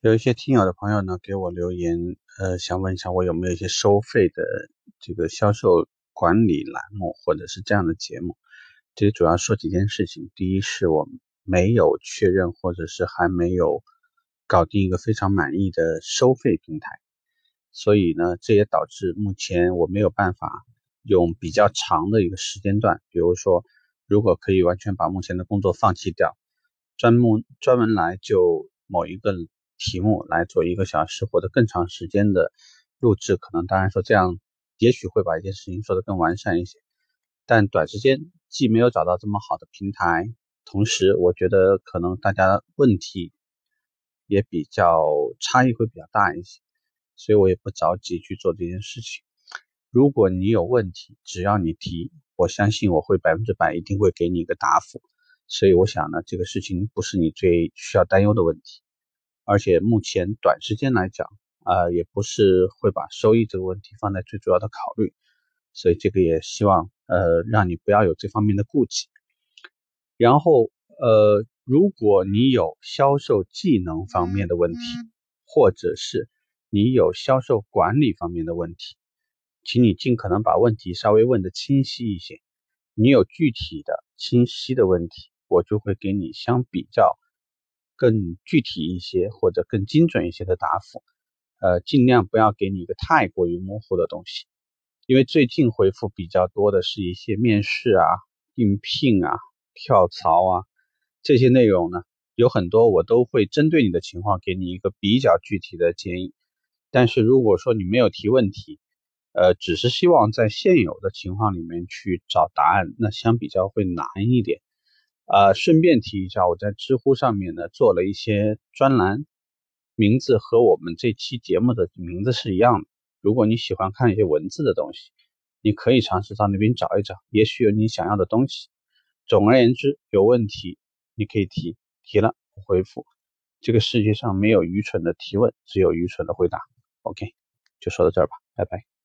有一些听友的朋友呢给我留言，呃，想问一下我有没有一些收费的这个销售管理栏目或者是这样的节目？这里主要说几件事情。第一是我没有确认或者是还没有搞定一个非常满意的收费平台，所以呢，这也导致目前我没有办法用比较长的一个时间段，比如说，如果可以完全把目前的工作放弃掉，专门专门来就某一个。题目来做一个小时或者更长时间的录制，可能当然说这样也许会把一件事情做得更完善一些，但短时间既没有找到这么好的平台，同时我觉得可能大家问题也比较差异会比较大一些，所以我也不着急去做这件事情。如果你有问题，只要你提，我相信我会百分之百一定会给你一个答复。所以我想呢，这个事情不是你最需要担忧的问题。而且目前短时间来讲，啊，也不是会把收益这个问题放在最主要的考虑，所以这个也希望，呃，让你不要有这方面的顾忌。然后，呃，如果你有销售技能方面的问题，或者是你有销售管理方面的问题，请你尽可能把问题稍微问的清晰一些。你有具体的、清晰的问题，我就会给你相比较。更具体一些或者更精准一些的答复，呃，尽量不要给你一个太过于模糊的东西，因为最近回复比较多的是一些面试啊、应聘啊、跳槽啊这些内容呢，有很多我都会针对你的情况给你一个比较具体的建议。但是如果说你没有提问题，呃，只是希望在现有的情况里面去找答案，那相比较会难一点。呃，顺便提一下，我在知乎上面呢做了一些专栏，名字和我们这期节目的名字是一样的。如果你喜欢看一些文字的东西，你可以尝试到那边找一找，也许有你想要的东西。总而言之，有问题你可以提，提了回复。这个世界上没有愚蠢的提问，只有愚蠢的回答。OK，就说到这儿吧，拜拜。